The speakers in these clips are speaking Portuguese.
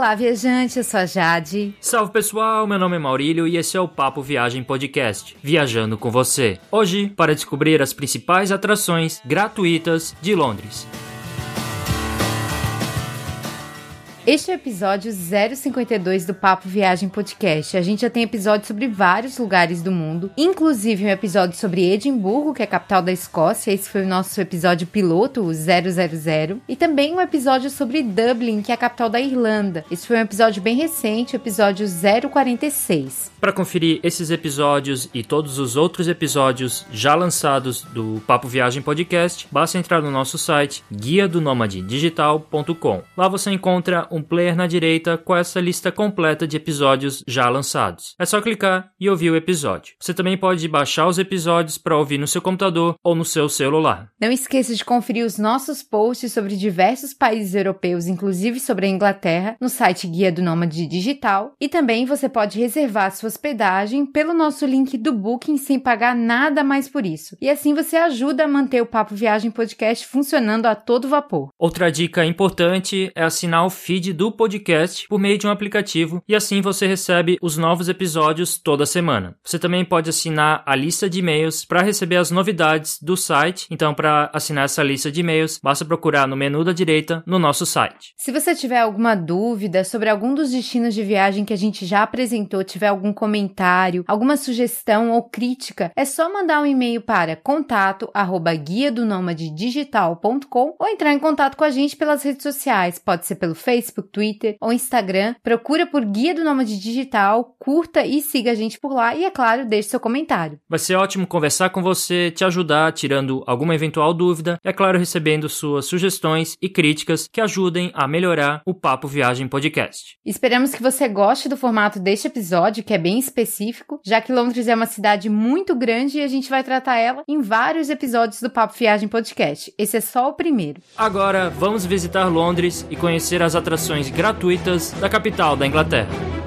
Olá, viajante, eu sou a Jade. Salve pessoal, meu nome é Maurílio e esse é o Papo Viagem Podcast, viajando com você. Hoje, para descobrir as principais atrações gratuitas de Londres. Este é o episódio 052 do Papo Viagem Podcast. A gente já tem episódios sobre vários lugares do mundo, inclusive um episódio sobre Edimburgo, que é a capital da Escócia. Esse foi o nosso episódio piloto, o 000. E também um episódio sobre Dublin, que é a capital da Irlanda. Esse foi um episódio bem recente, episódio 046. Para conferir esses episódios e todos os outros episódios já lançados do Papo Viagem Podcast, basta entrar no nosso site guia do digital.com. Lá você encontra um player na direita com essa lista completa de episódios já lançados. É só clicar e ouvir o episódio. Você também pode baixar os episódios para ouvir no seu computador ou no seu celular. Não esqueça de conferir os nossos posts sobre diversos países europeus, inclusive sobre a Inglaterra, no site Guia do Nômade Digital. E também você pode reservar sua hospedagem pelo nosso link do Booking sem pagar nada mais por isso. E assim você ajuda a manter o Papo Viagem Podcast funcionando a todo vapor. Outra dica importante é assinar o feed do podcast por meio de um aplicativo e assim você recebe os novos episódios toda semana. Você também pode assinar a lista de e-mails para receber as novidades do site. Então, para assinar essa lista de e-mails, basta procurar no menu da direita no nosso site. Se você tiver alguma dúvida sobre algum dos destinos de viagem que a gente já apresentou, tiver algum comentário, alguma sugestão ou crítica, é só mandar um e-mail para contato arroba guia do digital.com ou entrar em contato com a gente pelas redes sociais. Pode ser pelo Facebook, Twitter ou Instagram. Procura por Guia do Nômade Digital, curta e siga a gente por lá e, é claro, deixe seu comentário. Vai ser ótimo conversar com você, te ajudar, tirando alguma eventual dúvida e, é claro, recebendo suas sugestões e críticas que ajudem a melhorar o Papo Viagem Podcast. Esperamos que você goste do formato deste episódio, que é bem específico, já que Londres é uma cidade muito grande e a gente vai tratar ela em vários episódios do Papo Viagem Podcast. Esse é só o primeiro. Agora, vamos visitar Londres e conhecer as atrações gratuitas da capital da Inglaterra.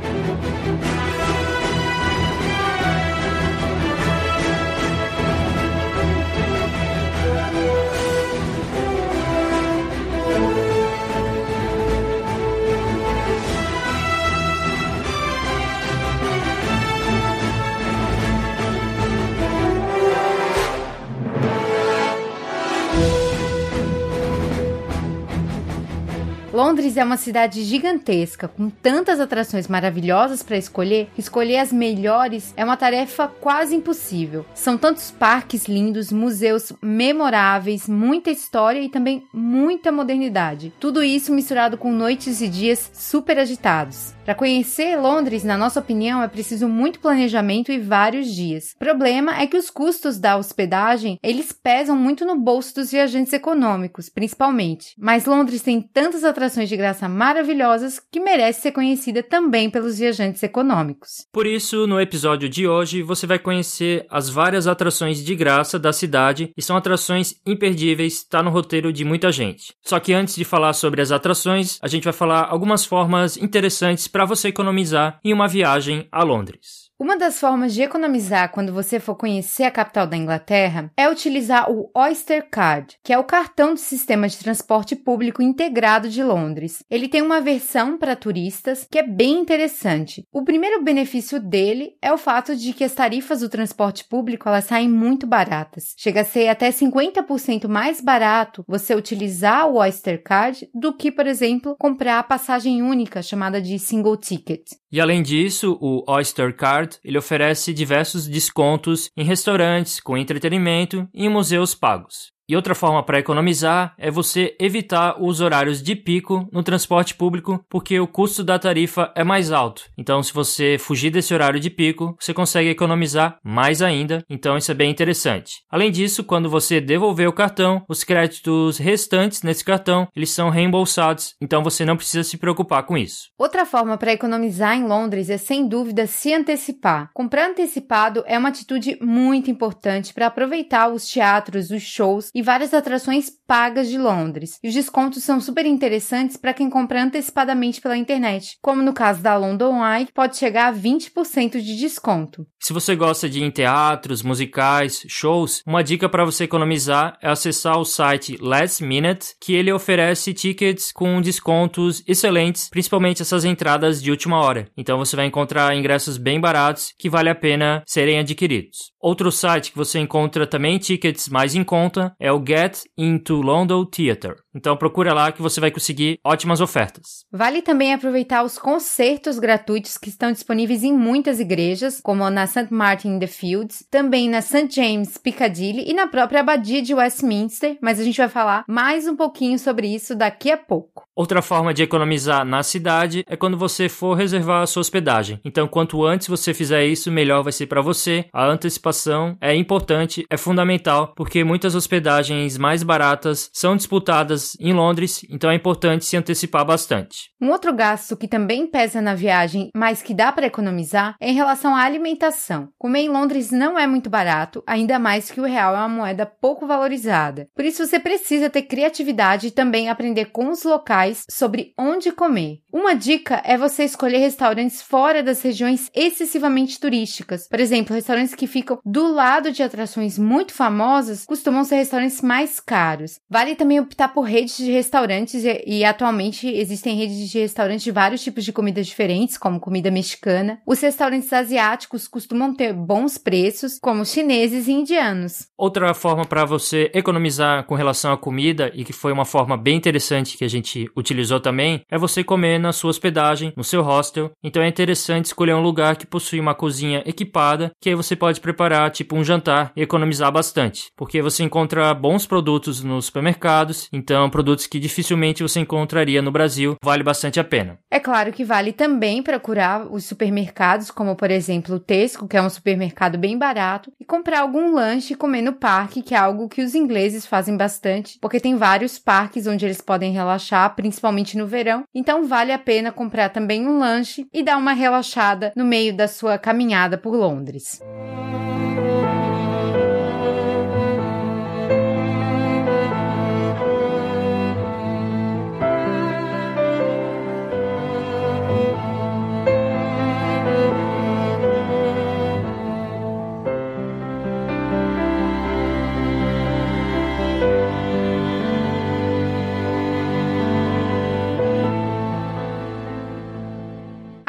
Londres é uma cidade gigantesca, com tantas atrações maravilhosas para escolher, escolher as melhores é uma tarefa quase impossível. São tantos parques lindos, museus memoráveis, muita história e também muita modernidade. Tudo isso misturado com noites e dias super agitados. Para conhecer Londres, na nossa opinião, é preciso muito planejamento e vários dias. O problema é que os custos da hospedagem, eles pesam muito no bolso dos viajantes econômicos, principalmente. Mas Londres tem tantas atrações de graça maravilhosas que merece ser conhecida também pelos viajantes econômicos. Por isso, no episódio de hoje, você vai conhecer as várias atrações de graça da cidade e são atrações imperdíveis, está no roteiro de muita gente. Só que antes de falar sobre as atrações, a gente vai falar algumas formas interessantes para você economizar em uma viagem a Londres. Uma das formas de economizar quando você for conhecer a capital da Inglaterra é utilizar o Oyster Card, que é o cartão do sistema de transporte público integrado de Londres. Ele tem uma versão para turistas que é bem interessante. O primeiro benefício dele é o fato de que as tarifas do transporte público elas saem muito baratas. Chega a ser até 50% mais barato você utilizar o Oyster Card do que, por exemplo, comprar a passagem única chamada de single ticket. E além disso, o Oyster Card ele oferece diversos descontos em restaurantes, com entretenimento e em museus pagos. E outra forma para economizar é você evitar os horários de pico no transporte público, porque o custo da tarifa é mais alto. Então, se você fugir desse horário de pico, você consegue economizar mais ainda. Então, isso é bem interessante. Além disso, quando você devolver o cartão, os créditos restantes nesse cartão, eles são reembolsados. Então, você não precisa se preocupar com isso. Outra forma para economizar em Londres é sem dúvida se antecipar. Comprar antecipado é uma atitude muito importante para aproveitar os teatros, os shows e várias atrações pagas de Londres. E os descontos são super interessantes para quem compra antecipadamente pela internet, como no caso da London Eye, que pode chegar a 20% de desconto. Se você gosta de ir em teatros, musicais, shows, uma dica para você economizar é acessar o site Last Minute, que ele oferece tickets com descontos excelentes, principalmente essas entradas de última hora. Então você vai encontrar ingressos bem baratos que vale a pena serem adquiridos. Outro site que você encontra também tickets mais em conta é o Get Into London Theatre. Então procura lá que você vai conseguir ótimas ofertas. Vale também aproveitar os concertos gratuitos que estão disponíveis em muitas igrejas, como na St. Martin in the Fields, também na St. James Piccadilly e na própria Abadia de Westminster, mas a gente vai falar mais um pouquinho sobre isso daqui a pouco. Outra forma de economizar na cidade é quando você for reservar a sua hospedagem. Então, quanto antes você fizer isso, melhor vai ser para você. A antecipação é importante, é fundamental, porque muitas hospedagens mais baratas são disputadas em Londres, então é importante se antecipar bastante. Um outro gasto que também pesa na viagem, mas que dá para economizar, é em relação à alimentação. Comer em Londres não é muito barato, ainda mais que o real é uma moeda pouco valorizada. Por isso você precisa ter criatividade e também aprender com os locais sobre onde comer. Uma dica é você escolher restaurantes fora das regiões excessivamente turísticas. Por exemplo, restaurantes que ficam do lado de atrações muito famosas costumam ser restaurantes mais caros. Vale também optar por redes de restaurantes e, atualmente existem redes de restaurantes de vários tipos de comidas diferentes, como comida mexicana. Os restaurantes asiáticos costumam ter bons preços, como chineses e indianos. Outra forma para você economizar com relação à comida e que foi uma forma bem interessante que a gente utilizou também é você comer na sua hospedagem, no seu hostel. Então é interessante escolher um lugar que possui uma cozinha equipada, que aí você pode preparar tipo um jantar e economizar bastante, porque você encontra bons produtos nos supermercados, então produtos que dificilmente você encontraria no Brasil, vale bastante a pena. É claro que vale também procurar os supermercados, como por exemplo o Tesco, que é um supermercado bem barato, e comprar algum lanche e comer no parque, que é algo que os ingleses fazem bastante, porque tem vários parques onde eles podem relaxar, principalmente no verão. Então vale a pena comprar também um lanche e dar uma relaxada no meio da sua caminhada por Londres.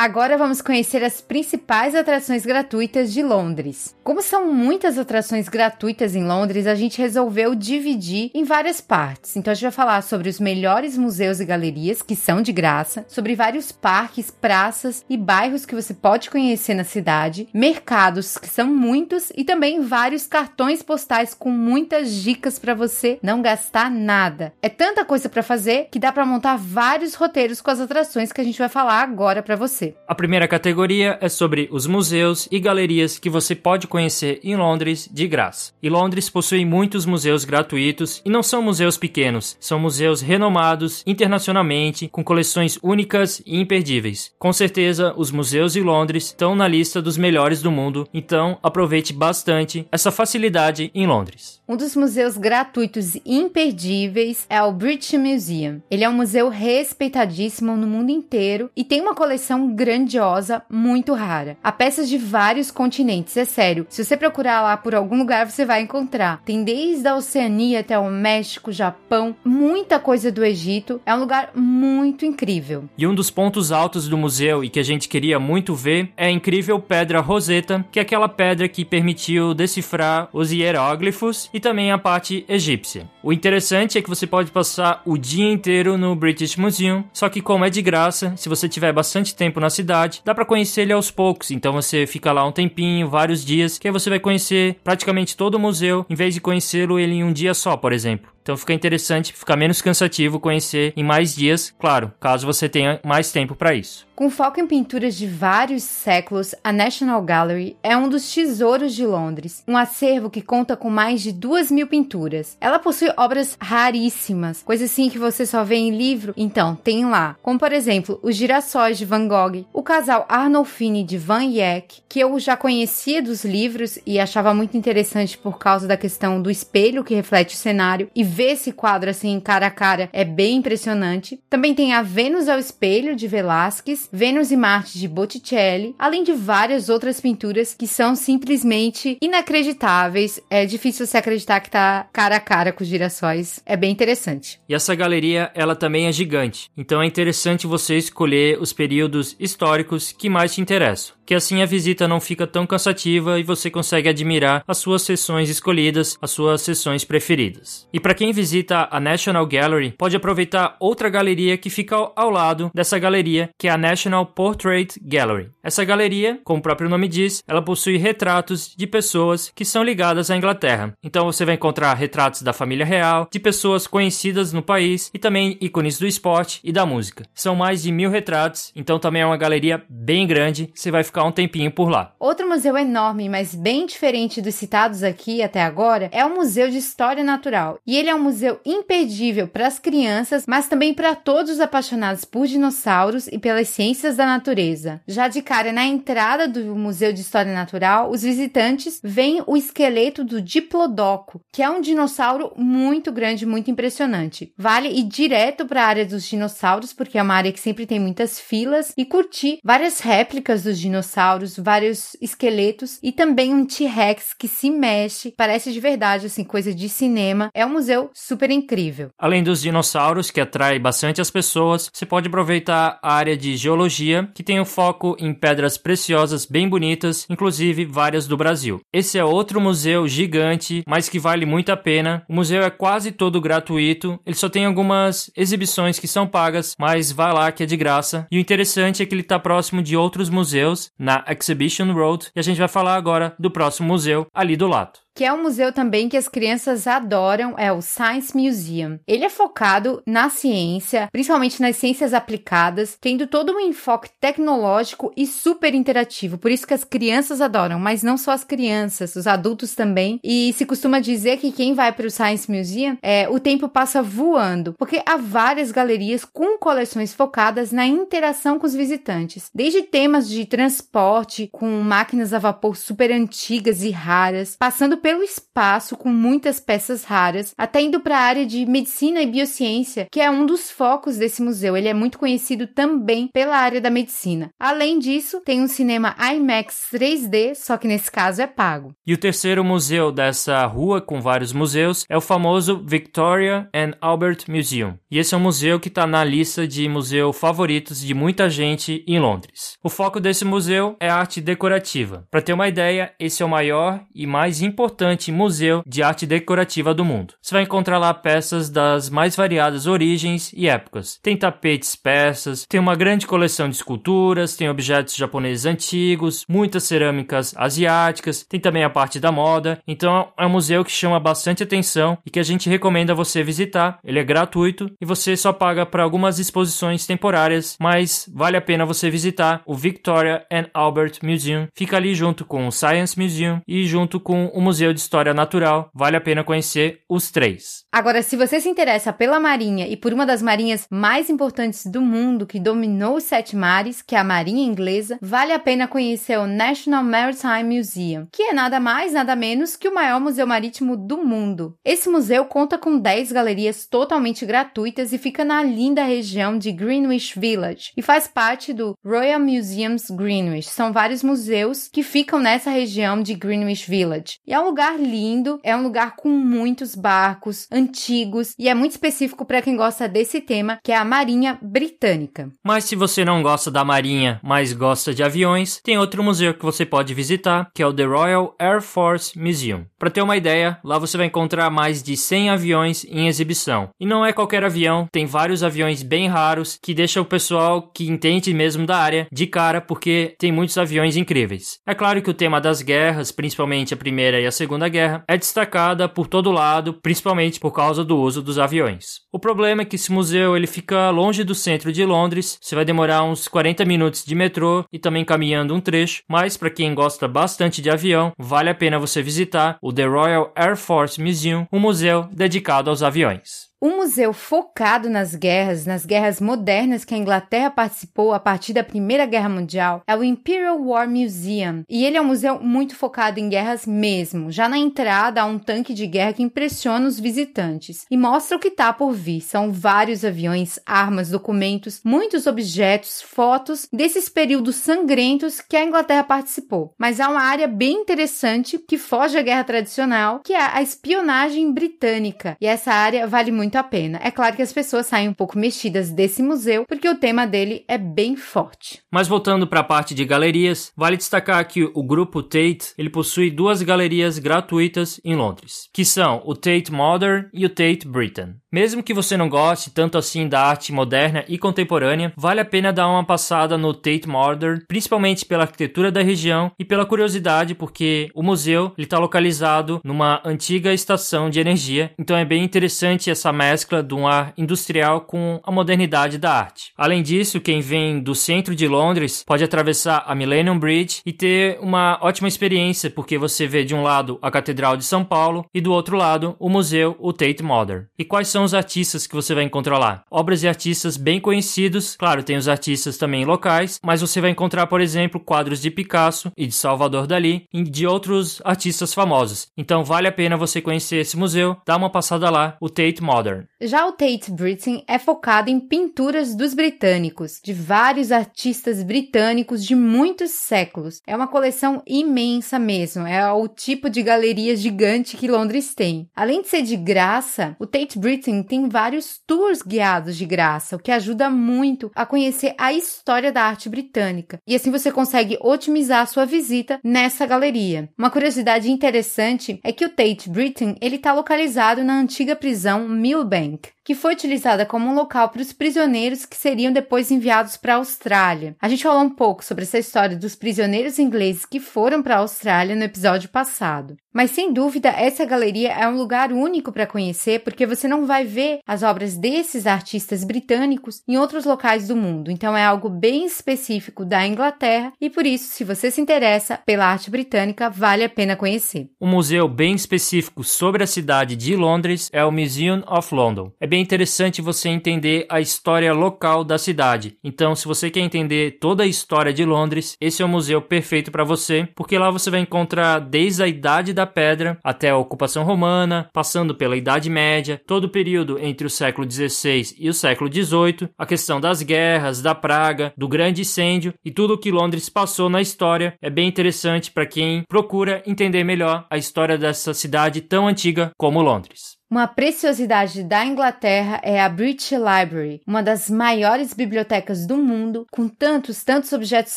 Agora vamos conhecer as principais atrações gratuitas de Londres. Como são muitas atrações gratuitas em Londres, a gente resolveu dividir em várias partes. Então a gente vai falar sobre os melhores museus e galerias que são de graça, sobre vários parques, praças e bairros que você pode conhecer na cidade, mercados que são muitos e também vários cartões postais com muitas dicas para você não gastar nada. É tanta coisa para fazer que dá para montar vários roteiros com as atrações que a gente vai falar agora para você. A primeira categoria é sobre os museus e galerias que você pode conhecer em Londres de graça. E Londres possui muitos museus gratuitos e não são museus pequenos, são museus renomados internacionalmente com coleções únicas e imperdíveis. Com certeza, os museus de Londres estão na lista dos melhores do mundo, então aproveite bastante essa facilidade em Londres. Um dos museus gratuitos imperdíveis é o British Museum. Ele é um museu respeitadíssimo no mundo inteiro e tem uma coleção grandiosa, muito rara. Há peças de vários continentes, é sério. Se você procurar lá por algum lugar, você vai encontrar. Tem desde a Oceania até o México, Japão, muita coisa do Egito. É um lugar muito incrível. E um dos pontos altos do museu e que a gente queria muito ver é a incrível pedra Rosetta, que é aquela pedra que permitiu decifrar os hieróglifos e também a parte egípcia. O interessante é que você pode passar o dia inteiro no British Museum, só que como é de graça, se você tiver bastante tempo na cidade, dá para conhecer ele aos poucos. Então você fica lá um tempinho, vários dias, que aí você vai conhecer praticamente todo o museu, em vez de conhecê-lo ele em um dia só, por exemplo. Então fica interessante, fica menos cansativo conhecer em mais dias, claro, caso você tenha mais tempo para isso. Com foco em pinturas de vários séculos, a National Gallery é um dos tesouros de Londres, um acervo que conta com mais de duas mil pinturas. Ela possui obras raríssimas, coisas assim que você só vê em livro, então tem lá, como por exemplo os girassóis de Van Gogh, o casal Arnolfini de Van Eyck, que eu já conhecia dos livros e achava muito interessante por causa da questão do espelho que reflete o cenário e ver esse quadro assim cara a cara é bem impressionante. Também tem a Vênus ao espelho de Velázquez Vênus e Marte de Botticelli, além de várias outras pinturas que são simplesmente inacreditáveis. É difícil você acreditar que tá cara a cara com os girassóis. É bem interessante. E essa galeria, ela também é gigante. Então é interessante você escolher os períodos históricos que mais te interessam que assim a visita não fica tão cansativa e você consegue admirar as suas sessões escolhidas, as suas sessões preferidas. E para quem visita a National Gallery, pode aproveitar outra galeria que fica ao lado dessa galeria, que é a National Portrait Gallery. Essa galeria, como o próprio nome diz, ela possui retratos de pessoas que são ligadas à Inglaterra. Então você vai encontrar retratos da família real, de pessoas conhecidas no país e também ícones do esporte e da música. São mais de mil retratos, então também é uma galeria bem grande. Você vai ficar um tempinho por lá. Outro museu enorme, mas bem diferente dos citados aqui até agora, é o Museu de História Natural. E ele é um museu imperdível para as crianças, mas também para todos os apaixonados por dinossauros e pelas ciências da natureza. Já de cara na entrada do Museu de História Natural, os visitantes veem o esqueleto do Diplodoco, que é um dinossauro muito grande, muito impressionante. Vale ir direto para a área dos dinossauros, porque é uma área que sempre tem muitas filas, e curtir várias réplicas dos dinossauros dinossauros, vários esqueletos e também um T-Rex que se mexe, parece de verdade, assim, coisa de cinema. É um museu super incrível. Além dos dinossauros, que atrai bastante as pessoas, você pode aproveitar a área de geologia, que tem um foco em pedras preciosas bem bonitas, inclusive várias do Brasil. Esse é outro museu gigante, mas que vale muito a pena. O museu é quase todo gratuito, ele só tem algumas exibições que são pagas, mas vai lá que é de graça. E o interessante é que ele está próximo de outros museus, na Exhibition Road, e a gente vai falar agora do próximo museu ali do lado que é um museu também que as crianças adoram, é o Science Museum. Ele é focado na ciência, principalmente nas ciências aplicadas, tendo todo um enfoque tecnológico e super interativo. Por isso que as crianças adoram, mas não só as crianças, os adultos também. E se costuma dizer que quem vai para o Science Museum, é, o tempo passa voando, porque há várias galerias com coleções focadas na interação com os visitantes, desde temas de transporte com máquinas a vapor super antigas e raras, passando pelo espaço com muitas peças raras, até indo para a área de medicina e biociência, que é um dos focos desse museu. Ele é muito conhecido também pela área da medicina. Além disso, tem um cinema IMAX 3D, só que nesse caso é pago. E o terceiro museu dessa rua com vários museus é o famoso Victoria and Albert Museum. E esse é um museu que está na lista de museu favoritos de muita gente em Londres. O foco desse museu é arte decorativa. Para ter uma ideia, esse é o maior e mais importante importante museu de arte decorativa do mundo. Você vai encontrar lá peças das mais variadas origens e épocas. Tem tapetes persas, tem uma grande coleção de esculturas, tem objetos japoneses antigos, muitas cerâmicas asiáticas, tem também a parte da moda. Então é um museu que chama bastante atenção e que a gente recomenda você visitar. Ele é gratuito e você só paga para algumas exposições temporárias, mas vale a pena você visitar o Victoria and Albert Museum. Fica ali junto com o Science Museum e junto com o Museu Museu de História Natural. Vale a pena conhecer os três. Agora, se você se interessa pela Marinha e por uma das marinhas mais importantes do mundo que dominou os sete mares, que é a Marinha Inglesa, vale a pena conhecer o National Maritime Museum, que é nada mais, nada menos que o maior museu marítimo do mundo. Esse museu conta com 10 galerias totalmente gratuitas e fica na linda região de Greenwich Village e faz parte do Royal Museums Greenwich. São vários museus que ficam nessa região de Greenwich Village. E é um lugar lindo, é um lugar com muitos barcos antigos e é muito específico para quem gosta desse tema, que é a Marinha Britânica. Mas se você não gosta da Marinha, mas gosta de aviões, tem outro museu que você pode visitar, que é o The Royal Air Force Museum. Para ter uma ideia, lá você vai encontrar mais de 100 aviões em exibição. E não é qualquer avião, tem vários aviões bem raros que deixa o pessoal que entende mesmo da área de cara porque tem muitos aviões incríveis. É claro que o tema das guerras, principalmente a primeira e a segunda Segunda Guerra, é destacada por todo lado, principalmente por causa do uso dos aviões. O problema é que esse museu ele fica longe do centro de Londres, você vai demorar uns 40 minutos de metrô e também caminhando um trecho, mas para quem gosta bastante de avião, vale a pena você visitar o The Royal Air Force Museum, um museu dedicado aos aviões. Um museu focado nas guerras, nas guerras modernas que a Inglaterra participou a partir da Primeira Guerra Mundial, é o Imperial War Museum. E ele é um museu muito focado em guerras mesmo. Já na entrada há um tanque de guerra que impressiona os visitantes e mostra o que está por vir. São vários aviões, armas, documentos, muitos objetos, fotos desses períodos sangrentos que a Inglaterra participou. Mas há uma área bem interessante que foge à guerra tradicional, que é a espionagem britânica. E essa área vale muito muito a pena. É claro que as pessoas saem um pouco mexidas desse museu, porque o tema dele é bem forte. Mas voltando para a parte de galerias, vale destacar que o grupo Tate, ele possui duas galerias gratuitas em Londres, que são o Tate Modern e o Tate Britain. Mesmo que você não goste tanto assim da arte moderna e contemporânea, vale a pena dar uma passada no Tate Modern, principalmente pela arquitetura da região e pela curiosidade, porque o museu está localizado numa antiga estação de energia, então é bem interessante essa mescla de um ar industrial com a modernidade da arte. Além disso, quem vem do centro de Londres pode atravessar a Millennium Bridge e ter uma ótima experiência, porque você vê de um lado a Catedral de São Paulo e do outro lado o museu, o Tate Modern. E quais são os artistas que você vai encontrar lá? Obras e artistas bem conhecidos, claro, tem os artistas também locais, mas você vai encontrar, por exemplo, quadros de Picasso e de Salvador Dali e de outros artistas famosos. Então vale a pena você conhecer esse museu, dá uma passada lá, o Tate Modern. Já o Tate Britain é focado em pinturas dos britânicos, de vários artistas britânicos de muitos séculos. É uma coleção imensa mesmo, é o tipo de galeria gigante que Londres tem. Além de ser de graça, o Tate Britain tem vários tours guiados de graça, o que ajuda muito a conhecer a história da arte britânica. E assim você consegue otimizar a sua visita nessa galeria. Uma curiosidade interessante é que o Tate Britain ele está localizado na antiga prisão Millbank que foi utilizada como um local para os prisioneiros que seriam depois enviados para a Austrália. A gente falou um pouco sobre essa história dos prisioneiros ingleses que foram para a Austrália no episódio passado. Mas sem dúvida, essa galeria é um lugar único para conhecer, porque você não vai ver as obras desses artistas britânicos em outros locais do mundo. Então é algo bem específico da Inglaterra e por isso, se você se interessa pela arte britânica, vale a pena conhecer. Um museu bem específico sobre a cidade de Londres é o Museum of London. É bem interessante você entender a história local da cidade. Então, se você quer entender toda a história de Londres, esse é o museu perfeito para você, porque lá você vai encontrar desde a Idade da Pedra até a ocupação romana, passando pela Idade Média, todo o período entre o século XVI e o século XVIII, a questão das guerras, da praga, do grande incêndio e tudo o que Londres passou na história é bem interessante para quem procura entender melhor a história dessa cidade tão antiga como Londres. Uma preciosidade da Inglaterra é a British Library, uma das maiores bibliotecas do mundo, com tantos, tantos objetos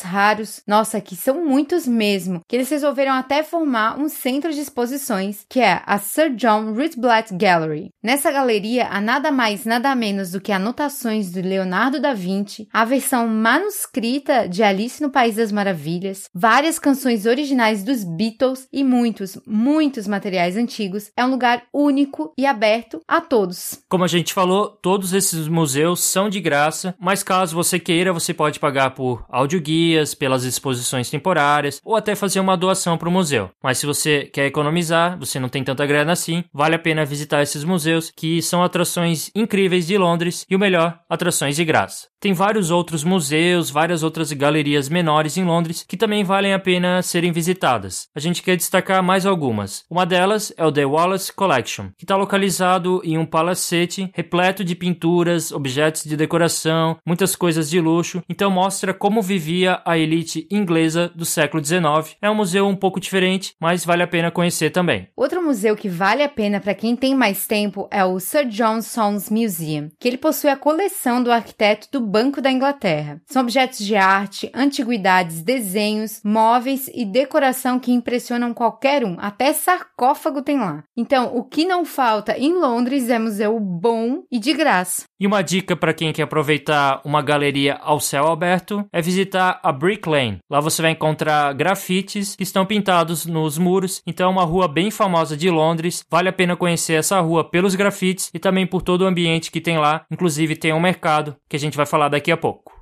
raros, nossa, que são muitos mesmo, que eles resolveram até formar um centro de exposições, que é a Sir John Rutblatt Gallery. Nessa galeria há nada mais, nada menos do que anotações do Leonardo da Vinci, a versão manuscrita de Alice no País das Maravilhas, várias canções originais dos Beatles e muitos, muitos materiais antigos. É um lugar único e aberto a todos. Como a gente falou, todos esses museus são de graça, mas caso você queira, você pode pagar por audioguias, pelas exposições temporárias ou até fazer uma doação para o museu. Mas se você quer economizar, você não tem tanta grana assim, vale a pena visitar esses museus que são atrações incríveis de Londres e o melhor, atrações de graça. Tem vários outros museus, várias outras galerias menores em Londres que também valem a pena serem visitadas. A gente quer destacar mais algumas. Uma delas é o The Wallace Collection, que está localizado em um palacete repleto de pinturas, objetos de decoração, muitas coisas de luxo. Então mostra como vivia a elite inglesa do século XIX. É um museu um pouco diferente, mas vale a pena conhecer também. Outro museu que vale a pena para quem tem mais tempo é o Sir John Soames Museum, que ele possui a coleção do arquiteto do Banco da Inglaterra. São objetos de arte, antiguidades, desenhos, móveis e decoração que impressionam qualquer um, até sarcófago tem lá. Então, o que não falta falta em Londres é museu bom e de graça. E uma dica para quem quer aproveitar uma galeria ao céu aberto é visitar a Brick Lane. Lá você vai encontrar grafites que estão pintados nos muros, então é uma rua bem famosa de Londres. Vale a pena conhecer essa rua pelos grafites e também por todo o ambiente que tem lá. Inclusive tem um mercado que a gente vai falar daqui a pouco.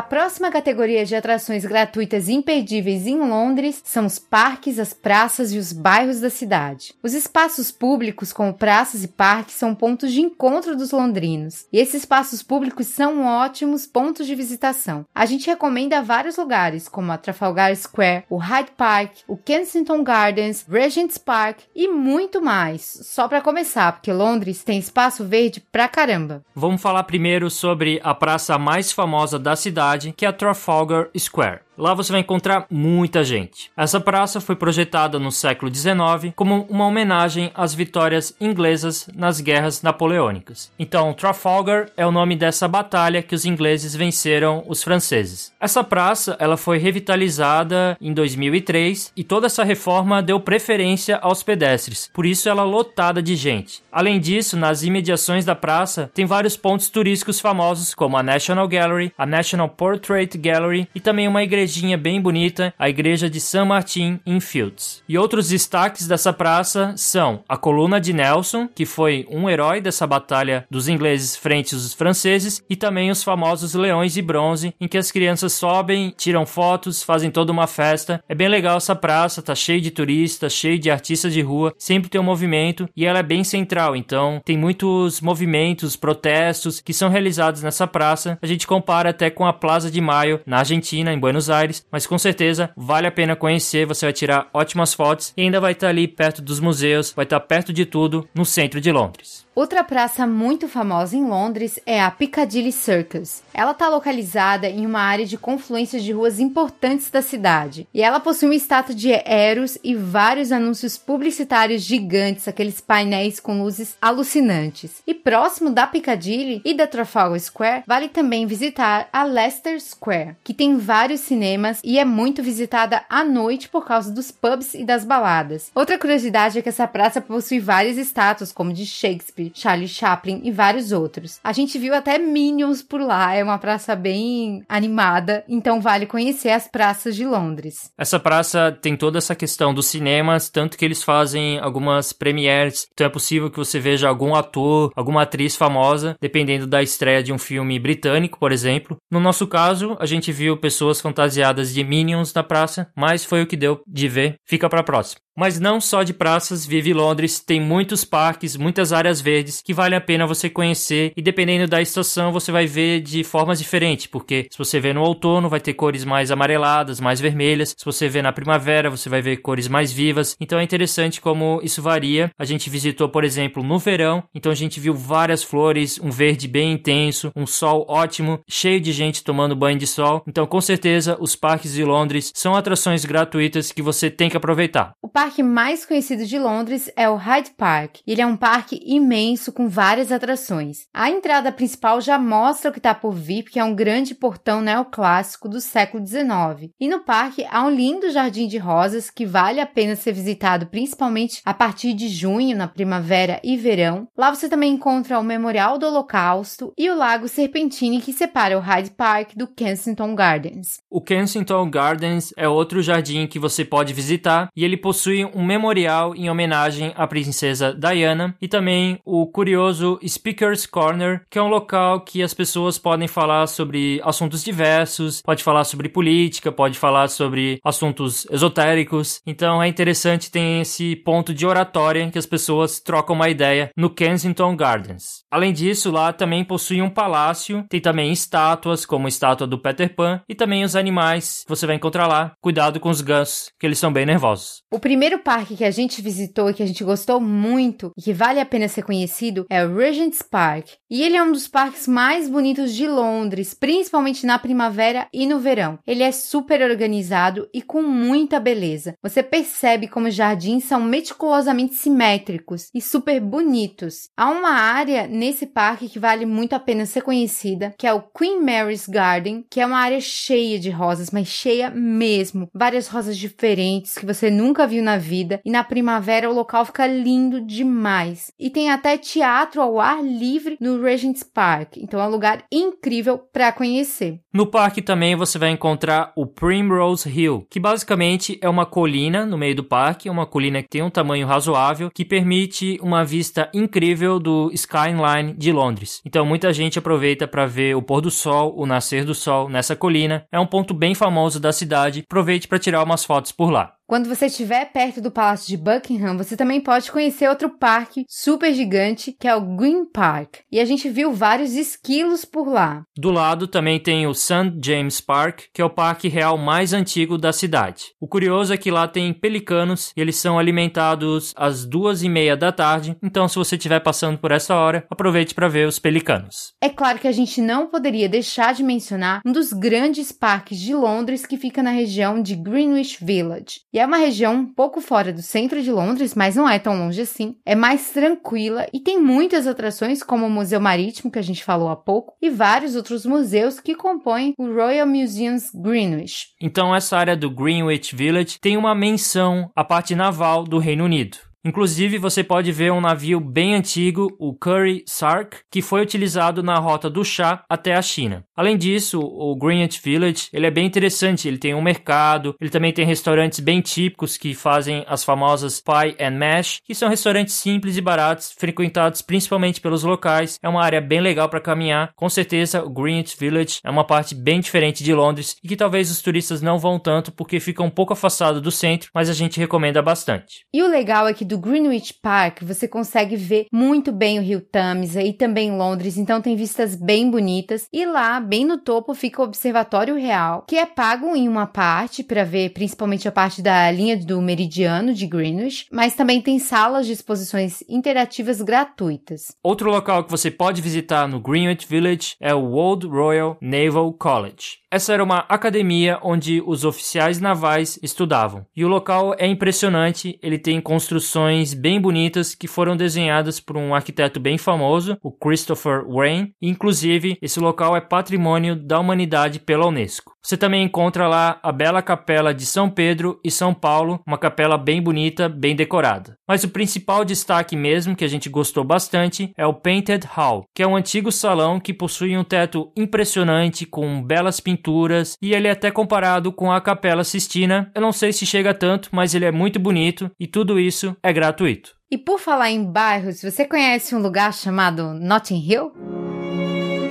A próxima categoria de atrações gratuitas imperdíveis em Londres são os parques, as praças e os bairros da cidade. Os espaços públicos, como praças e parques, são pontos de encontro dos londrinos. E esses espaços públicos são ótimos pontos de visitação. A gente recomenda vários lugares, como a Trafalgar Square, o Hyde Park, o Kensington Gardens, Regent's Park e muito mais. Só para começar, porque Londres tem espaço verde pra caramba. Vamos falar primeiro sobre a praça mais famosa da cidade cidade, que é Trafalgar Square. Lá você vai encontrar muita gente. Essa praça foi projetada no século XIX como uma homenagem às vitórias inglesas nas guerras napoleônicas. Então, Trafalgar é o nome dessa batalha que os ingleses venceram os franceses. Essa praça ela foi revitalizada em 2003 e toda essa reforma deu preferência aos pedestres. Por isso ela é lotada de gente. Além disso, nas imediações da praça tem vários pontos turísticos famosos como a National Gallery, a National Portrait Gallery e também uma igreja igrejinha bem bonita, a igreja de San Martin em Fields. E outros destaques dessa praça são a coluna de Nelson, que foi um herói dessa batalha dos ingleses frente aos franceses, e também os famosos leões de bronze, em que as crianças sobem, tiram fotos, fazem toda uma festa. É bem legal essa praça, tá cheio de turistas, cheio de artistas de rua, sempre tem um movimento e ela é bem central, então tem muitos movimentos, protestos que são realizados nessa praça. A gente compara até com a Plaza de Maio na Argentina, em Buenos Aires Aires, mas com certeza vale a pena conhecer, você vai tirar ótimas fotos e ainda vai estar ali perto dos museus, vai estar perto de tudo no centro de Londres. Outra praça muito famosa em Londres é a Piccadilly Circus. Ela está localizada em uma área de confluência de ruas importantes da cidade. E ela possui uma estátua de Eros e vários anúncios publicitários gigantes, aqueles painéis com luzes alucinantes. E próximo da Piccadilly e da Trafalgar Square, vale também visitar a Leicester Square, que tem vários cinemas e é muito visitada à noite por causa dos pubs e das baladas. Outra curiosidade é que essa praça possui várias estátuas, como de Shakespeare, Charlie Chaplin e vários outros. A gente viu até Minions por lá, é uma praça bem animada, então vale conhecer as praças de Londres. Essa praça tem toda essa questão dos cinemas, tanto que eles fazem algumas premieres, então é possível que você veja algum ator, alguma atriz famosa, dependendo da estreia de um filme britânico, por exemplo. No nosso caso, a gente viu pessoas fantasiadas de Minions na praça, mas foi o que deu de ver. Fica para próxima. Mas não só de praças vive Londres, tem muitos parques, muitas áreas verdes que vale a pena você conhecer e dependendo da estação você vai ver de formas diferentes, porque se você vê no outono vai ter cores mais amareladas, mais vermelhas, se você vê na primavera você vai ver cores mais vivas, então é interessante como isso varia. A gente visitou, por exemplo, no verão, então a gente viu várias flores, um verde bem intenso, um sol ótimo, cheio de gente tomando banho de sol, então com certeza os parques de Londres são atrações gratuitas que você tem que aproveitar. O parque parque mais conhecido de Londres é o Hyde Park. Ele é um parque imenso com várias atrações. A entrada principal já mostra o que está por vir, porque é um grande portão neoclássico do século XIX. E no parque há um lindo jardim de rosas que vale a pena ser visitado, principalmente a partir de junho, na primavera e verão. Lá você também encontra o Memorial do Holocausto e o Lago Serpentine que separa o Hyde Park do Kensington Gardens. O Kensington Gardens é outro jardim que você pode visitar e ele possui um memorial em homenagem à princesa Diana e também o curioso Speaker's Corner, que é um local que as pessoas podem falar sobre assuntos diversos, pode falar sobre política, pode falar sobre assuntos esotéricos. Então é interessante ter esse ponto de oratória que as pessoas trocam uma ideia no Kensington Gardens. Além disso, lá também possui um palácio, tem também estátuas, como a estátua do Peter Pan, e também os animais que você vai encontrar lá. Cuidado com os gansos, que eles são bem nervosos. O primeiro primeiro parque que a gente visitou e que a gente gostou muito e que vale a pena ser conhecido é o Regent's Park. E ele é um dos parques mais bonitos de Londres, principalmente na primavera e no verão. Ele é super organizado e com muita beleza. Você percebe como os jardins são meticulosamente simétricos e super bonitos. Há uma área nesse parque que vale muito a pena ser conhecida, que é o Queen Mary's Garden, que é uma área cheia de rosas, mas cheia mesmo. Várias rosas diferentes que você nunca viu na vida. E na primavera o local fica lindo demais. E tem até teatro ao ar livre no Regent's Park. Então é um lugar incrível para conhecer. No parque também você vai encontrar o Primrose Hill, que basicamente é uma colina no meio do parque, uma colina que tem um tamanho razoável, que permite uma vista incrível do skyline de Londres. Então muita gente aproveita para ver o pôr do sol, o nascer do sol nessa colina. É um ponto bem famoso da cidade. Aproveite para tirar umas fotos por lá. Quando você estiver perto do Palácio de Buckingham, você também pode conhecer outro parque super gigante, que é o Green Park. E a gente viu vários esquilos por lá. Do lado também tem o St. James Park, que é o parque real mais antigo da cidade. O curioso é que lá tem pelicanos e eles são alimentados às duas e meia da tarde. Então, se você estiver passando por essa hora, aproveite para ver os pelicanos. É claro que a gente não poderia deixar de mencionar um dos grandes parques de Londres que fica na região de Greenwich Village. E é uma região um pouco fora do centro de Londres, mas não é tão longe assim. É mais tranquila e tem muitas atrações, como o Museu Marítimo, que a gente falou há pouco, e vários outros museus que compõem o Royal Museums Greenwich. Então, essa área do Greenwich Village tem uma menção à parte naval do Reino Unido. Inclusive, você pode ver um navio bem antigo, o Curry Sark, que foi utilizado na rota do chá até a China. Além disso, o Greenwich Village ele é bem interessante. Ele tem um mercado, ele também tem restaurantes bem típicos que fazem as famosas pie and mash, que são restaurantes simples e baratos, frequentados principalmente pelos locais. É uma área bem legal para caminhar. Com certeza, o Greenwich Village é uma parte bem diferente de Londres e que talvez os turistas não vão tanto porque fica um pouco afastado do centro, mas a gente recomenda bastante. E o legal é que do Greenwich Park, você consegue ver muito bem o rio Tâmisa e também Londres, então tem vistas bem bonitas. E lá, bem no topo, fica o Observatório Real, que é pago em uma parte para ver principalmente a parte da linha do meridiano de Greenwich, mas também tem salas de exposições interativas gratuitas. Outro local que você pode visitar no Greenwich Village é o Old Royal Naval College. Essa era uma academia onde os oficiais navais estudavam. E o local é impressionante, ele tem construções bem bonitas que foram desenhadas por um arquiteto bem famoso, o Christopher Wren. Inclusive, esse local é patrimônio da humanidade pela Unesco. Você também encontra lá a bela capela de São Pedro e São Paulo, uma capela bem bonita, bem decorada. Mas o principal destaque mesmo, que a gente gostou bastante, é o Painted Hall, que é um antigo salão que possui um teto impressionante com belas pinturas e ele é até comparado com a Capela Sistina. Eu não sei se chega tanto, mas ele é muito bonito e tudo isso é gratuito. E por falar em bairros, você conhece um lugar chamado Notting Hill?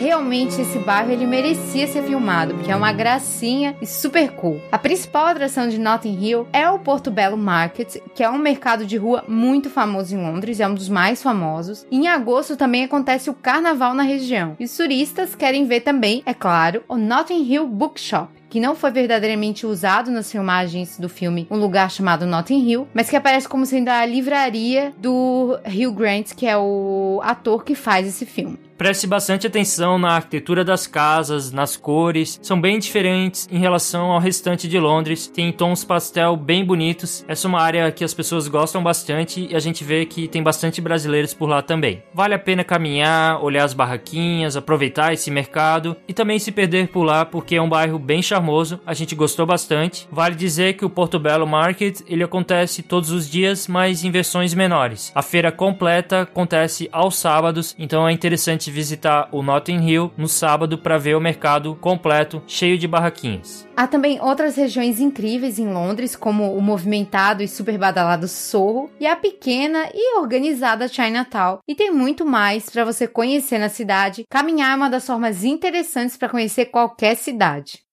Realmente esse bairro ele merecia ser filmado, porque é uma gracinha e super cool. A principal atração de Notting Hill é o Porto Belo Market, que é um mercado de rua muito famoso em Londres, é um dos mais famosos. Em agosto também acontece o carnaval na região. E os turistas querem ver também, é claro, o Notting Hill Bookshop que não foi verdadeiramente usado nas filmagens do filme Um Lugar Chamado Notting Hill, mas que aparece como sendo a livraria do Hugh Grant, que é o ator que faz esse filme. Preste bastante atenção na arquitetura das casas, nas cores, são bem diferentes em relação ao restante de Londres, tem tons pastel bem bonitos. Essa é uma área que as pessoas gostam bastante e a gente vê que tem bastante brasileiros por lá também. Vale a pena caminhar, olhar as barraquinhas, aproveitar esse mercado e também se perder por lá porque é um bairro bem charmoso, a gente gostou bastante. Vale dizer que o Porto Belo Market ele acontece todos os dias, mas em versões menores. A feira completa acontece aos sábados, então é interessante visitar o Notting Hill no sábado para ver o mercado completo, cheio de barraquinhas. Há também outras regiões incríveis em Londres, como o movimentado e super badalado Sorro e a pequena e organizada Chinatown. E tem muito mais para você conhecer na cidade. Caminhar é uma das formas interessantes para conhecer qualquer cidade.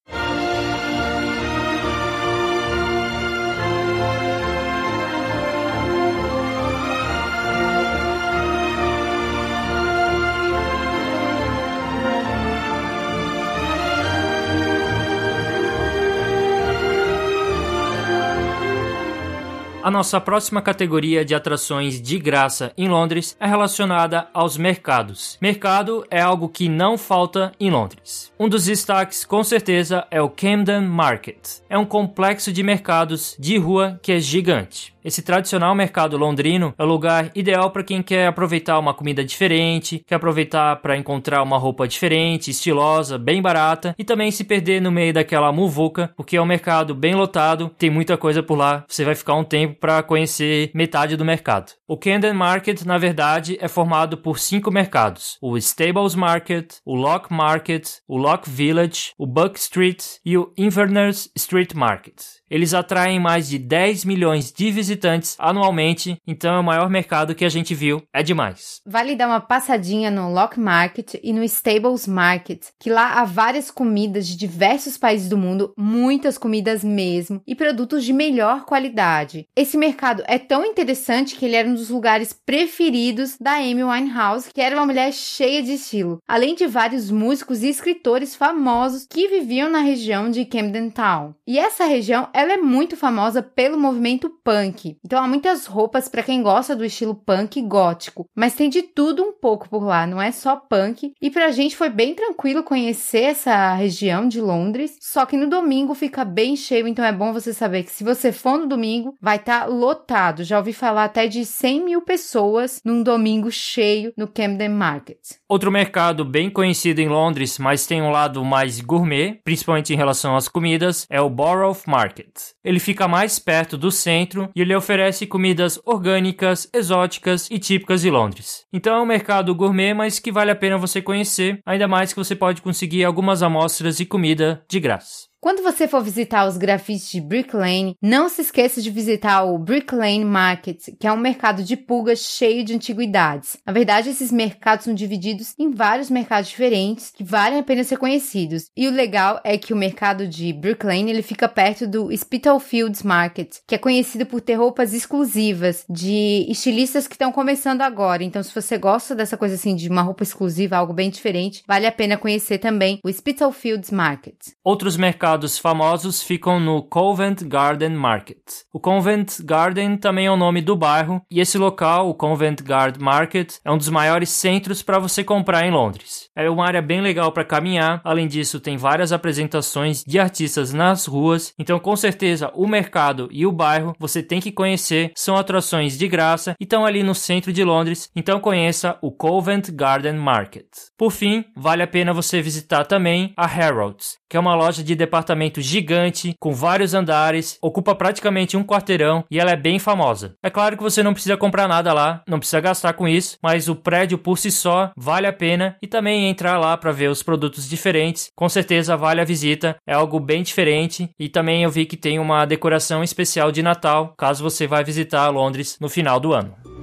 A nossa próxima categoria de atrações de graça em Londres é relacionada aos mercados. Mercado é algo que não falta em Londres. Um dos destaques, com certeza, é o Camden Market. É um complexo de mercados de rua que é gigante. Esse tradicional mercado londrino é o lugar ideal para quem quer aproveitar uma comida diferente, quer aproveitar para encontrar uma roupa diferente, estilosa, bem barata e também se perder no meio daquela muvuca, porque é um mercado bem lotado, tem muita coisa por lá, você vai ficar um tempo para conhecer metade do mercado. O Camden Market, na verdade, é formado por cinco mercados: o Stables Market, o Lock Market, o Lock Village, o Buck Street e o Inverness Street Market. Eles atraem mais de 10 milhões de visitantes anualmente, então é o maior mercado que a gente viu. É demais. Vale dar uma passadinha no Lock Market e no Stables Market, que lá há várias comidas de diversos países do mundo, muitas comidas mesmo, e produtos de melhor qualidade. Esse mercado é tão interessante que ele era um dos lugares preferidos da Amy Winehouse, que era uma mulher cheia de estilo, além de vários músicos e escritores famosos que viviam na região de Camden Town. E essa região ela é muito famosa pelo movimento punk. Então há muitas roupas para quem gosta do estilo punk gótico, mas tem de tudo um pouco por lá, não é só punk. E pra gente foi bem tranquilo conhecer essa região de Londres, só que no domingo fica bem cheio, então é bom você saber que se você for no domingo, vai estar tá lotado. Já ouvi falar até de 100 mil pessoas num domingo cheio no Camden Market. Outro mercado bem conhecido em Londres, mas tem um lado mais gourmet, principalmente em relação às comidas, é o Borough Market. Ele fica mais perto do centro e ele oferece comidas orgânicas, exóticas e típicas de Londres. Então é um mercado gourmet, mas que vale a pena você conhecer, ainda mais que você pode conseguir algumas amostras de comida de graça. Quando você for visitar os grafites de Brick Lane, não se esqueça de visitar o Brick Lane Market, que é um mercado de pulgas cheio de antiguidades. Na verdade, esses mercados são divididos em vários mercados diferentes que valem a pena ser conhecidos. E o legal é que o mercado de Brick Lane ele fica perto do Spitalfields Market, que é conhecido por ter roupas exclusivas de estilistas que estão começando agora. Então, se você gosta dessa coisa assim de uma roupa exclusiva, algo bem diferente, vale a pena conhecer também o Spitalfields Market. Outros mercados mercados famosos ficam no Covent Garden Market. O Covent Garden também é o nome do bairro, e esse local, o Covent Garden Market, é um dos maiores centros para você comprar em Londres. É uma área bem legal para caminhar, além disso, tem várias apresentações de artistas nas ruas, então com certeza o mercado e o bairro você tem que conhecer, são atrações de graça e estão ali no centro de Londres, então conheça o Covent Garden Market. Por fim, vale a pena você visitar também a Harrods, que é uma loja de departamento gigante, com vários andares, ocupa praticamente um quarteirão e ela é bem famosa. É claro que você não precisa comprar nada lá, não precisa gastar com isso, mas o prédio por si só vale a pena e também entrar lá para ver os produtos diferentes, com certeza vale a visita, é algo bem diferente e também eu vi que tem uma decoração especial de Natal, caso você vá visitar Londres no final do ano.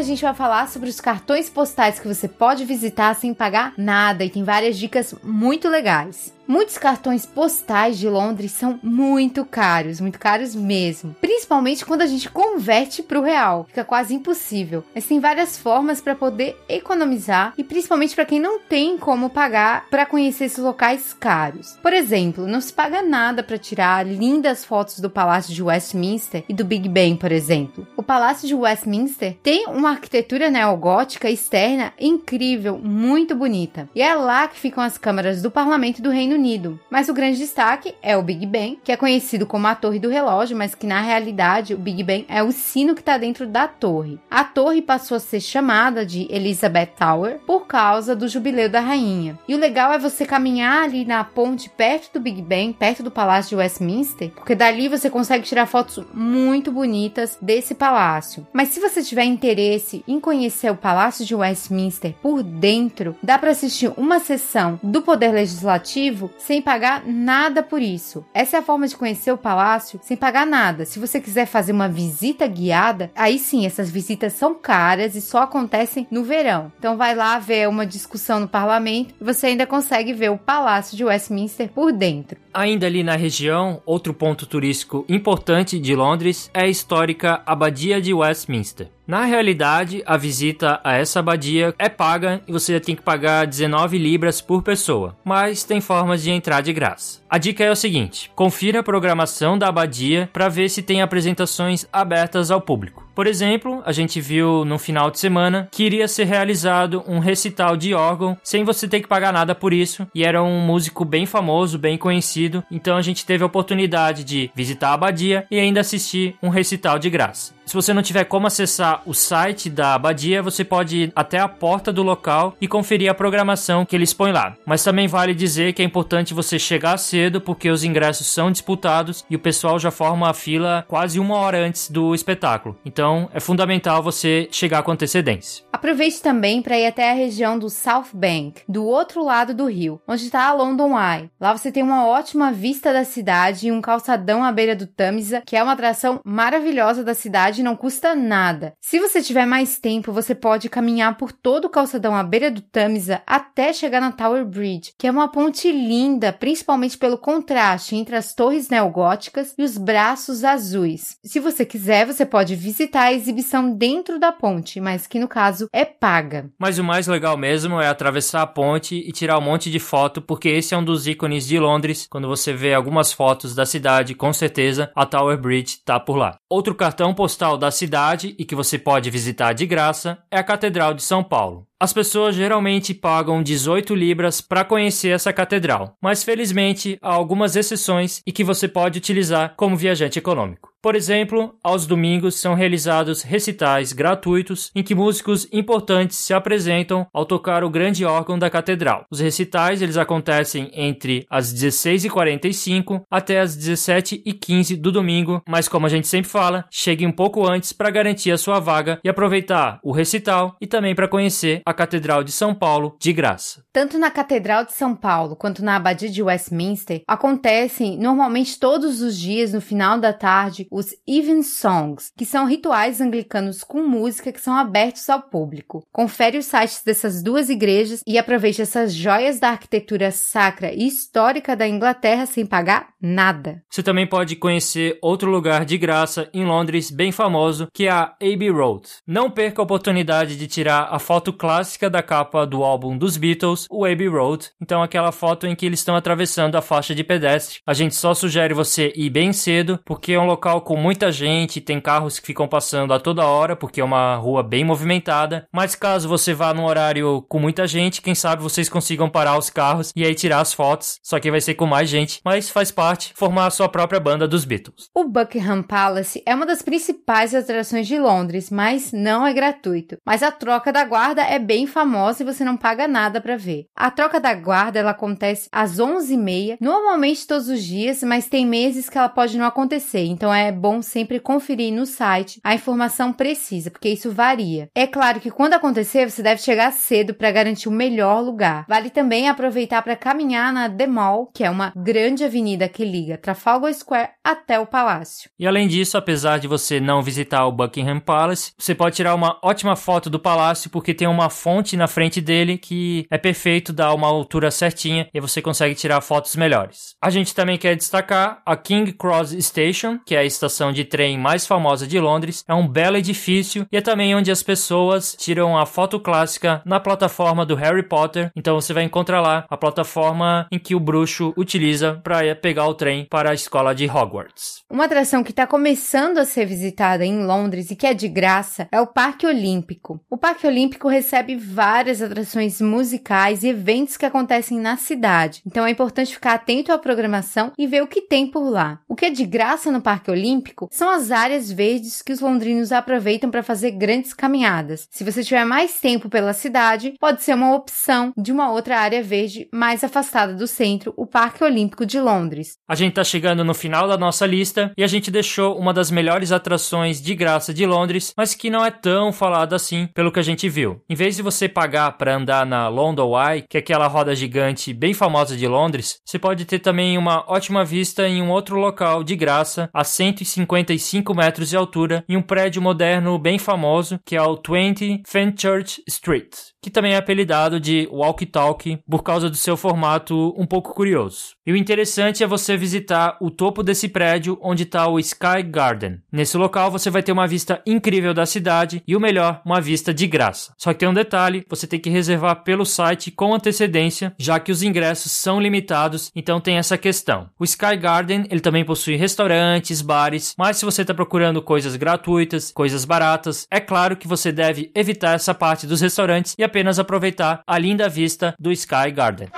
A gente vai falar sobre os cartões postais que você pode visitar sem pagar nada e tem várias dicas muito legais. Muitos cartões postais de Londres são muito caros, muito caros mesmo. Principalmente quando a gente converte para o real, fica quase impossível. Mas tem várias formas para poder economizar e principalmente para quem não tem como pagar para conhecer esses locais caros. Por exemplo, não se paga nada para tirar lindas fotos do Palácio de Westminster e do Big Ben, por exemplo. O Palácio de Westminster tem uma arquitetura neogótica externa incrível, muito bonita. E é lá que ficam as câmaras do Parlamento do Reino Unido. Mas o grande destaque é o Big Ben, que é conhecido como a Torre do Relógio, mas que na realidade o Big Ben é o sino que está dentro da torre. A torre passou a ser chamada de Elizabeth Tower por causa do jubileu da rainha. E o legal é você caminhar ali na ponte perto do Big Ben, perto do Palácio de Westminster, porque dali você consegue tirar fotos muito bonitas desse palácio. Mas se você tiver interesse em conhecer o Palácio de Westminster por dentro, dá para assistir uma sessão do Poder Legislativo Sem pagar nada por isso. Essa é a forma de conhecer o palácio sem pagar nada. Se você quiser fazer uma visita guiada, aí sim, essas visitas são caras e só acontecem no verão. Então vai lá ver uma discussão no parlamento e você ainda consegue ver o palácio de Westminster por dentro. Ainda ali na região, outro ponto turístico importante de Londres é a histórica Abadia de Westminster. Na realidade, a visita a essa abadia é paga e você tem que pagar 19 libras por pessoa, mas tem formas de entrar de graça. A dica é o seguinte: confira a programação da abadia para ver se tem apresentações abertas ao público. Por exemplo, a gente viu no final de semana que iria ser realizado um recital de órgão sem você ter que pagar nada por isso, e era um músico bem famoso, bem conhecido, então a gente teve a oportunidade de visitar a abadia e ainda assistir um recital de graça. Se você não tiver como acessar o site da abadia, você pode ir até a porta do local e conferir a programação que eles põem lá. Mas também vale dizer que é importante você chegar cedo porque os ingressos são disputados e o pessoal já forma a fila quase uma hora antes do espetáculo. Então é fundamental você chegar com antecedência. Aproveite também para ir até a região do South Bank, do outro lado do rio, onde está a London Eye. Lá você tem uma ótima vista da cidade e um calçadão à beira do Tamisa, que é uma atração maravilhosa da cidade não custa nada. Se você tiver mais tempo, você pode caminhar por todo o calçadão à beira do Tamisa até chegar na Tower Bridge, que é uma ponte linda, principalmente pelo contraste entre as torres neogóticas e os braços azuis. Se você quiser, você pode visitar a exibição dentro da ponte, mas que no caso é paga. Mas o mais legal mesmo é atravessar a ponte e tirar um monte de foto, porque esse é um dos ícones de Londres. Quando você vê algumas fotos da cidade, com certeza a Tower Bridge tá por lá. Outro cartão postal da cidade e que você pode visitar de graça é a Catedral de São Paulo. As pessoas geralmente pagam 18 libras para conhecer essa catedral, mas felizmente há algumas exceções e que você pode utilizar como viajante econômico. Por exemplo, aos domingos são realizados recitais gratuitos em que músicos importantes se apresentam ao tocar o grande órgão da catedral. Os recitais eles acontecem entre as 16h45 até as 17h15 do domingo, mas como a gente sempre fala, chegue um pouco antes para garantir a sua vaga e aproveitar o recital e também para conhecer a Catedral de São Paulo de graça. Tanto na Catedral de São Paulo quanto na Abadia de Westminster acontecem normalmente todos os dias no final da tarde os Even Songs, que são rituais anglicanos com música que são abertos ao público. Confere os sites dessas duas igrejas e aproveite essas joias da arquitetura sacra e histórica da Inglaterra sem pagar nada. Você também pode conhecer outro lugar de graça em Londres bem famoso, que é a Abbey Road. Não perca a oportunidade de tirar a foto clássica da capa do álbum dos Beatles, o Abbey Road. Então aquela foto em que eles estão atravessando a faixa de pedestre. A gente só sugere você ir bem cedo, porque é um local com muita gente, tem carros que ficam passando a toda hora, porque é uma rua bem movimentada. Mas caso você vá num horário com muita gente, quem sabe vocês consigam parar os carros e aí tirar as fotos. Só que vai ser com mais gente, mas faz parte formar a sua própria banda dos Beatles. O Buckingham Palace é uma das principais atrações de Londres, mas não é gratuito. Mas a troca da guarda é bem famosa e você não paga nada para ver. A troca da guarda ela acontece às 11h30, normalmente todos os dias, mas tem meses que ela pode não acontecer. Então é bom sempre conferir no site a informação precisa, porque isso varia. É claro que quando acontecer, você deve chegar cedo para garantir o melhor lugar. Vale também aproveitar para caminhar na The Mall, que é uma grande avenida que liga Trafalgar Square até o palácio. E além disso, apesar de você não visitar o Buckingham Palace, você pode tirar uma ótima foto do palácio porque tem uma fonte na frente dele que é perfeito, dá uma altura certinha e você consegue tirar fotos melhores. A gente também quer destacar a King Cross Station, que é a estação de trem mais famosa de Londres. É um belo edifício e é também onde as pessoas tiram a foto clássica na plataforma do Harry Potter. Então você vai encontrar lá a plataforma em que o bruxo utiliza para pegar o trem para a escola de Hogwarts. Uma atração que está começando a ser visitada em Londres e que é de graça é o Parque Olímpico. O Parque Olímpico recebe várias atrações musicais e eventos que acontecem na cidade. Então é importante ficar atento à programação e ver o que tem por lá. O que é de graça no Parque Olímpico são as áreas verdes que os londrinos aproveitam para fazer grandes caminhadas. Se você tiver mais tempo pela cidade, pode ser uma opção de uma outra área verde mais afastada do centro, o Parque Olímpico de Londres. A gente está chegando no final da nossa lista e a gente deixou uma das melhores atrações de graça de Londres, mas que não é tão falada assim pelo que a gente viu. Em vez vez de você pagar para andar na London Eye, que é aquela roda gigante bem famosa de Londres, você pode ter também uma ótima vista em um outro local de graça a 155 metros de altura em um prédio moderno bem famoso que é o 20 Fenchurch Street, que também é apelidado de Walkie Talkie por causa do seu formato um pouco curioso. E o interessante é você visitar o topo desse prédio onde está o Sky Garden. Nesse local você vai ter uma vista incrível da cidade e o melhor, uma vista de graça. Só que tem um detalhe, você tem que reservar pelo site com antecedência, já que os ingressos são limitados, então tem essa questão. O Sky Garden, ele também possui restaurantes, bares, mas se você está procurando coisas gratuitas, coisas baratas, é claro que você deve evitar essa parte dos restaurantes e apenas aproveitar a linda vista do Sky Garden.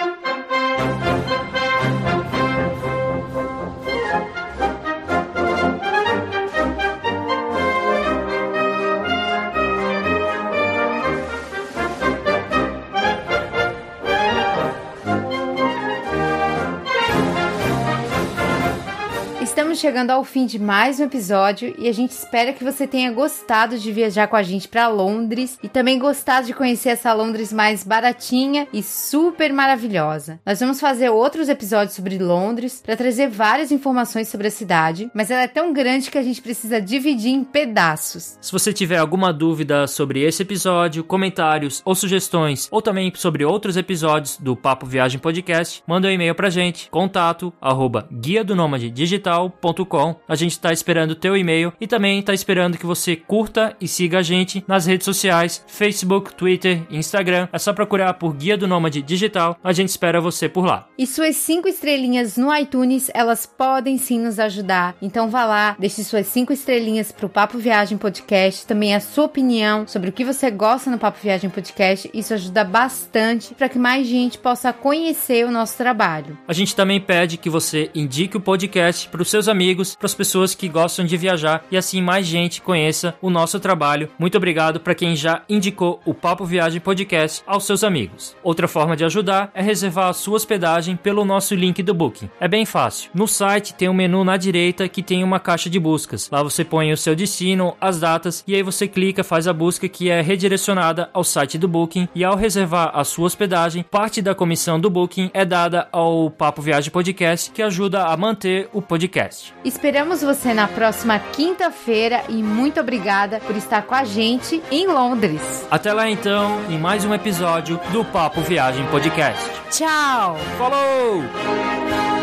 Estamos chegando ao fim de mais um episódio e a gente espera que você tenha gostado de viajar com a gente para Londres e também gostado de conhecer essa Londres mais baratinha e super maravilhosa. Nós vamos fazer outros episódios sobre Londres para trazer várias informações sobre a cidade, mas ela é tão grande que a gente precisa dividir em pedaços. Se você tiver alguma dúvida sobre esse episódio, comentários ou sugestões, ou também sobre outros episódios do Papo Viagem Podcast, manda um e-mail pra gente, contato arroba guia do nômade digital gmail.com. A gente está esperando o teu e-mail e também está esperando que você curta e siga a gente nas redes sociais, Facebook, Twitter Instagram. É só procurar por Guia do Nômade Digital. A gente espera você por lá. E suas cinco estrelinhas no iTunes, elas podem sim nos ajudar. Então vá lá, deixe suas cinco estrelinhas pro Papo Viagem Podcast, também a sua opinião sobre o que você gosta no Papo Viagem Podcast. Isso ajuda bastante para que mais gente possa conhecer o nosso trabalho. A gente também pede que você indique o podcast para os seus amigos, para as pessoas que gostam de viajar e assim mais gente conheça o nosso trabalho. Muito obrigado para quem já indicou o Papo Viagem Podcast aos seus amigos. Outra forma de ajudar é reservar a sua hospedagem pelo nosso link do Booking. É bem fácil. No site tem um menu na direita que tem uma caixa de buscas. Lá você põe o seu destino, as datas e aí você clica, faz a busca que é redirecionada ao site do Booking e ao reservar a sua hospedagem, parte da comissão do Booking é dada ao Papo Viagem Podcast que ajuda a manter o podcast podcast. Esperamos você na próxima quinta-feira e muito obrigada por estar com a gente em Londres. Até lá então, em mais um episódio do Papo Viagem Podcast. Tchau! Falou!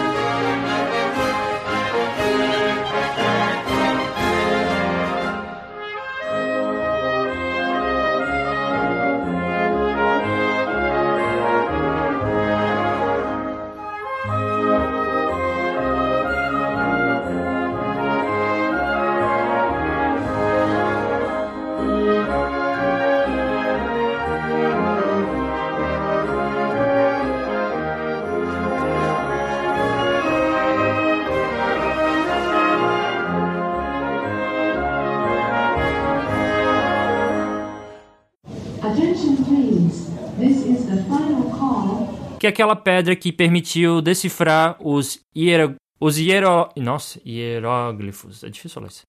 Aquela pedra que permitiu decifrar os hiero... os hiero... Nossa, hieróglifos. É difícil falar isso.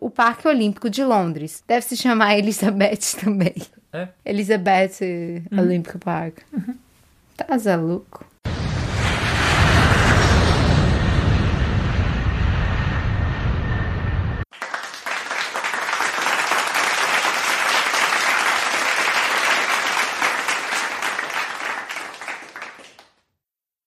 O Parque Olímpico de Londres. Deve se chamar Elizabeth também. É? Elizabeth uhum. Olympic Park. Uhum. Tá louco.